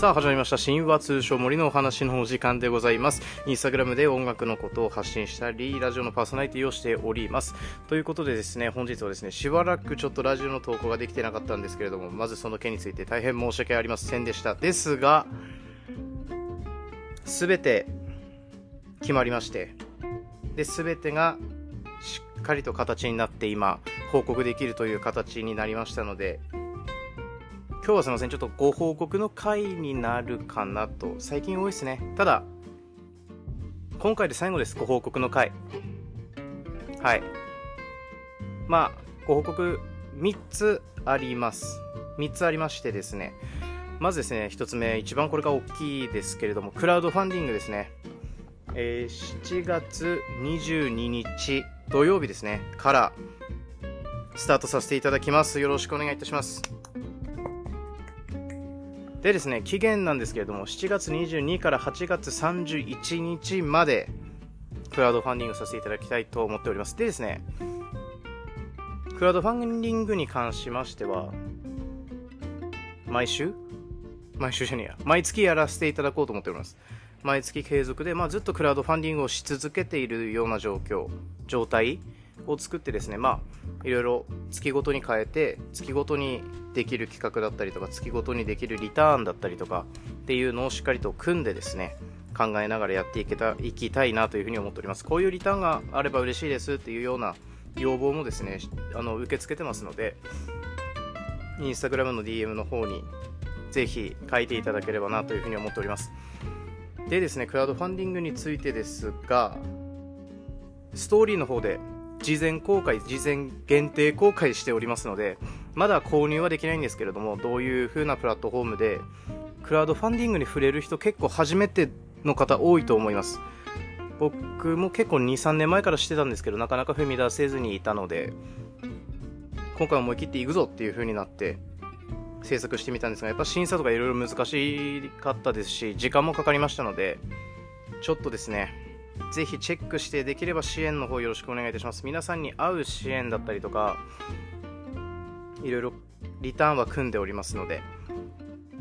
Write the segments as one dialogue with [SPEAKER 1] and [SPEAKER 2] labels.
[SPEAKER 1] さあ始まりました。神話通称森のお話のお時間でございます。インスタグラムで音楽のことを発信したりラジオのパーソナリティをしております。ということでですね本日はですねしばらくちょっとラジオの投稿ができてなかったんですけれどもまずその件について大変申し訳ありませんでした。ですが全て決まりましてで全てがしっかりと形になって今報告できるという形になりましたので今日はすいません、ちょっとご報告の回になるかなと。最近多いですね。ただ、今回で最後です、ご報告の回。はい。まあ、ご報告3つあります。3つありましてですね。まずですね、1つ目、一番これが大きいですけれども、クラウドファンディングですね。えー、7月22日土曜日ですね、からスタートさせていただきます。よろしくお願いいたします。でですね、期限なんですけれども、7月22から8月31日まで、クラウドファンディングさせていただきたいと思っております。でですね、クラウドファンディングに関しましては、毎週？毎週じゃねえや。毎月やらせていただこうと思っております。毎月継続で、まあ、ずっとクラウドファンディングをし続けているような状況、状態を作ってですね、まあ、いろいろ月ごとに変えて、月ごとにできる企画だったりとか、月ごとにできるリターンだったりとかっていうのをしっかりと組んでですね、考えながらやっていけたいきたいなというふうに思っております。こういうリターンがあれば嬉しいですっていうような要望もですね、あの受け付けてますので、インスタグラムの DM の方にぜひ書いていただければなというふうに思っております。でですね、クラウドファンディングについてですが、ストーリーの方で事前公開、事前限定公開しておりますので、まだ購入はできないんですけれども、どういう風なプラットフォームで、クラウドファンディングに触れる人結構初めての方多いと思います。僕も結構2、3年前からしてたんですけど、なかなか踏み出せずにいたので、今回思い切っていくぞっていう風になって、制作してみたんですが、やっぱ審査とかいろいろ難しかったですし、時間もかかりましたので、ちょっとですね、ぜひチェックしてできれば支援の方よろしくお願いいたします。皆さんに合う支援だったりとかいろいろリターンは組んでおりますので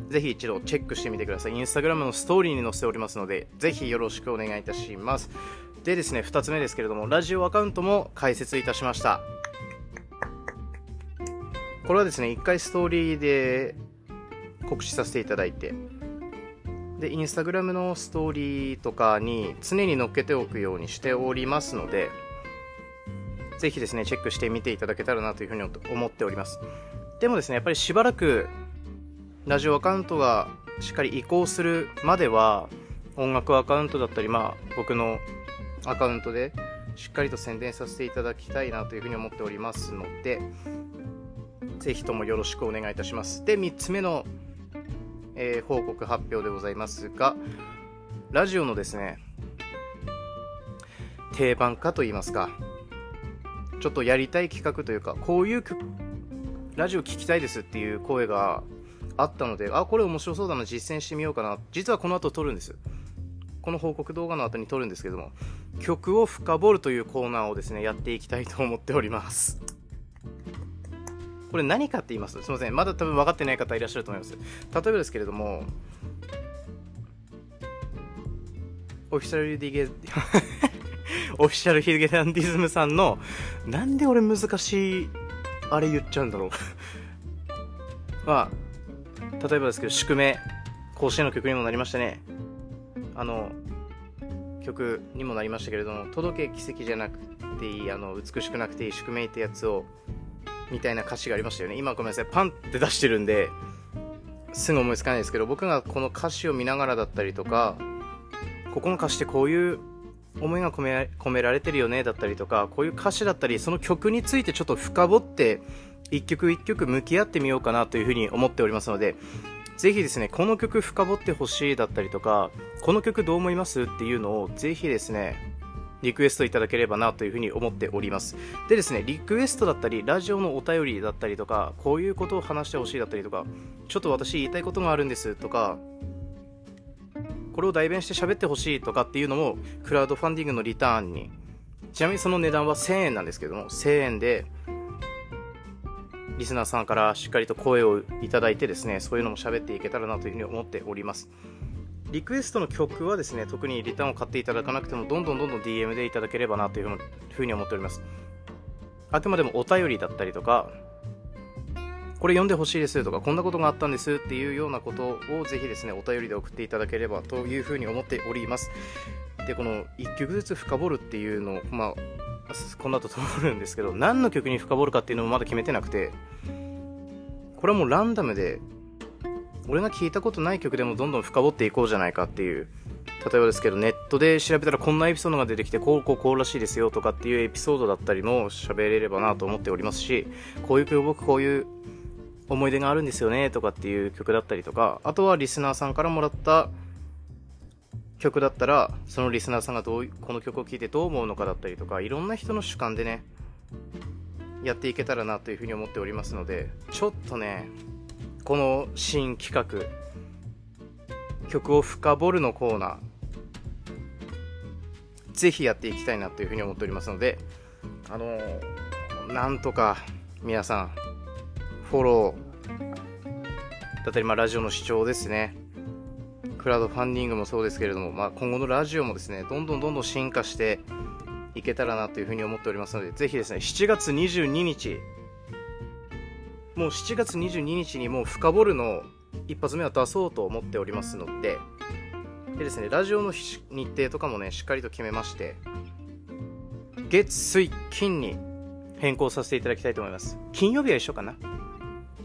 [SPEAKER 1] ぜひ一度チェックしてみてください。インスタグラムのストーリーに載せておりますのでぜひよろしくお願いいたします。でですね2つ目ですけれどもラジオアカウントも開設いたしました。これはですね1回ストーリーで告知させていただいてで、インスタグラムのストーリーとかに常に載っけておくようにしておりますので、ぜひですね、チェックしてみていただけたらなというふうに思っております。でもですね、やっぱりしばらくラジオアカウントがしっかり移行するまでは、音楽アカウントだったり、まあ、僕のアカウントでしっかりと宣伝させていただきたいなというふうに思っておりますので、ぜひともよろしくお願いいたします。で、3つ目のえー、報告発表でございますが、ラジオのですね、定番化といいますか、ちょっとやりたい企画というか、こういうラジオ聞きたいですっていう声があったので、あ、これ面白そうだな、実践してみようかな。実はこの後撮るんです。この報告動画の後に撮るんですけども、曲を深掘るというコーナーをですね、やっていきたいと思っております。これ何かって言います？すいません。まだ多分分かってない方いらっしゃると思います。例えばですけれども、オフィシャルディゲ、オフィシャルヒゲダンディズムさんの、なんで俺難しい、あれ言っちゃうんだろう まあ、例えばですけど、宿命、甲子園の曲にもなりましたね。あの、曲にもなりましたけれども、届け奇跡じゃなくていい、あの、美しくなくていい宿命ってやつを、みたいな歌詞がありましたよね。今ごめんなさい。パンって出してるんで、すぐ思いつかないですけど、僕がこの歌詞を見ながらだったりとか、ここの歌詞ってこういう思いが込め込められてるよねだったりとか、こういう歌詞だったり、その曲についてちょっと深掘って、一曲一曲向き合ってみようかなというふうに思っておりますので、ぜひですね、この曲深掘ってほしいだったりとか、この曲どう思いますっていうのをぜひですね、リクエストいただければなというふうに思っております。でですね、リクエストだったり、ラジオのお便りだったりとか、こういうことを話してほしいだったりとか、ちょっと私言いたいことがあるんですとか、これを代弁して喋ってほしいとかっていうのも、クラウドファンディングのリターンに、ちなみにその値段は1000円なんですけども、1000円で、リスナーさんからしっかりと声をいただいてですね、そういうのも喋っていけたらなというふうに思っております。リクエストの曲はですね、特にリターンを買っていただかなくても、どんどんどんどん DM でいただければなというふうに思っております。あくまでもお便りだったりとか、これ読んでほしいですとか、こんなことがあったんですっていうようなことをぜひですね、お便りで送っていただければというふうに思っております。で、この1曲ずつ深掘るっていうのを、まあ、この後通るんですけど、何の曲に深掘るかっていうのもまだ決めてなくて、これはもうランダムで、俺が聴いたことない曲でもどんどん深掘っていこうじゃないかっていう、例えばですけど、ネットで調べたらこんなエピソードが出てきて、こうこうこうらしいですよとかっていうエピソードだったりも喋れればなと思っておりますし、こういう曲僕こういう思い出があるんですよねとかっていう曲だったりとか、あとはリスナーさんからもらった曲だったら、そのリスナーさんがどうこの曲を聴いてどう思うのかだったりとか、いろんな人の主観でね、やっていけたらなというふうに思っておりますので、ちょっとね、この新企画、曲を深掘るのコーナー、ぜひやっていきたいなというふうに思っておりますので、あのなんとか皆さん、フォロー、だったり、まあ、ラジオの視聴ですね。クラウドファンディングもそうですけれども、まあ、今後のラジオもですね、どんどんどんどん進化していけたらなというふうに思っておりますので、ぜひですね、7月22日、もう7月22日にもう深掘るのを一発目は出そうと思っておりますので、でですね、ラジオの日程とかもね、しっかりと決めまして、月、水、金に変更させていただきたいと思います。金曜日は一緒かな？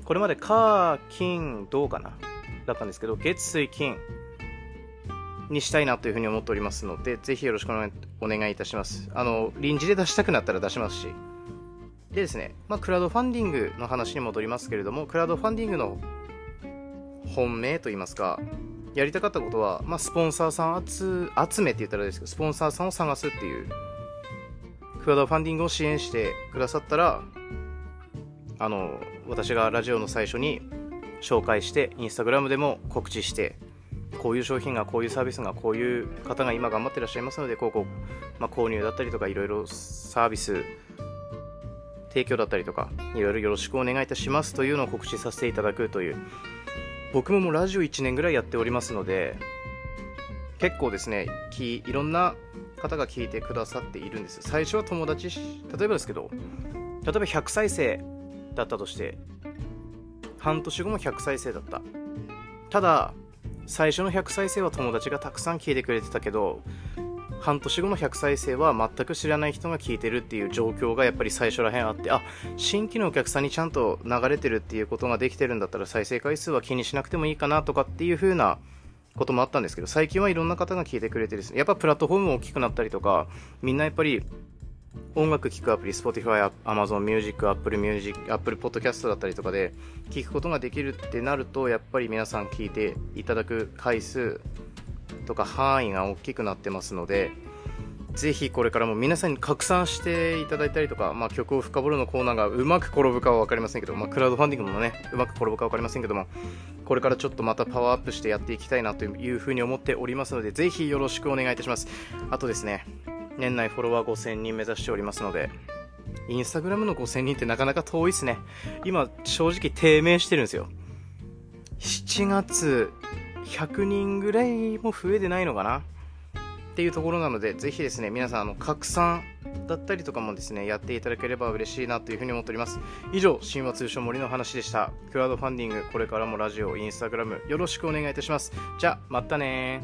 [SPEAKER 1] これまで火、金、銅かな？だったんですけど、月、水、金、にしたいなというふうに思っておりますので、ぜひよろしくお願いいたします。あの、臨時で出したくなったら出しますし。でですね、まあ、クラウドファンディングの話に戻りますけれども、クラウドファンディングの本命といいますか、やりたかったことは、まあ、スポンサーさん集集めって言ったらですけど、スポンサーさんを探すっていう、クラウドファンディングを支援してくださったら、あの、私がラジオの最初に紹介して、インスタグラムでも告知して、こういう商品が、こういうサービスが、こういう方が今頑張ってらっしゃいますので、こうこう、まあ、購入だったりとか、いろいろサービス、提供だったりとか、いろいろよろしくお願いいたしますというのを告知させていただくという、僕ももうラジオ1年ぐらいやっておりますので、結構ですね、いろんな方が聞いてくださっているんです。最初は友達、例えばですけど、例えば100再生だったとして、半年後も100再生だった。ただ、最初の100再生は友達がたくさん聞いてくれてたけど半年後の100再生は全く知らない人が聞いてるっていう状況がやっぱり最初らへんあってあ新規のお客さんにちゃんと流れてるっていうことができてるんだったら再生回数は気にしなくてもいいかなとかっていう風なこともあったんですけど最近はいろんな方が聞いてくれてですねやっぱプラットフォーム大きくなったりとかみんなやっぱり音楽聴くアプリ、Spotify、Amazon Music、Apple Music、Apple Podcast だったりとかで聴くことができるってなると、やっぱり皆さん聴いていただく回数とか範囲が大きくなってますので、ぜひこれからも皆さんに拡散していただいたりとか、まあ、曲を深掘るのコーナーがうまく転ぶかは分かりませんけど、まあ、クラウドファンディングもね、うまく転ぶか分かりませんけども、これからちょっとまたパワーアップしてやっていきたいなというふうに思っておりますので、ぜひよろしくお願いいたします。あとですね、年内フォロワー5000人目指しておりますので、インスタグラムの5000人ってなかなか遠いですね。今、正直低迷してるんですよ。7月、100人ぐらいも増えてないのかな？っていうところなので、ぜひですね、皆さん、あの、拡散だったりとかもですね、やっていただければ嬉しいなというふうに思っております。以上、神話通称森の話でした。クラウドファンディング、これからもラジオ、インスタグラム、よろしくお願いいたします。じゃあ、またね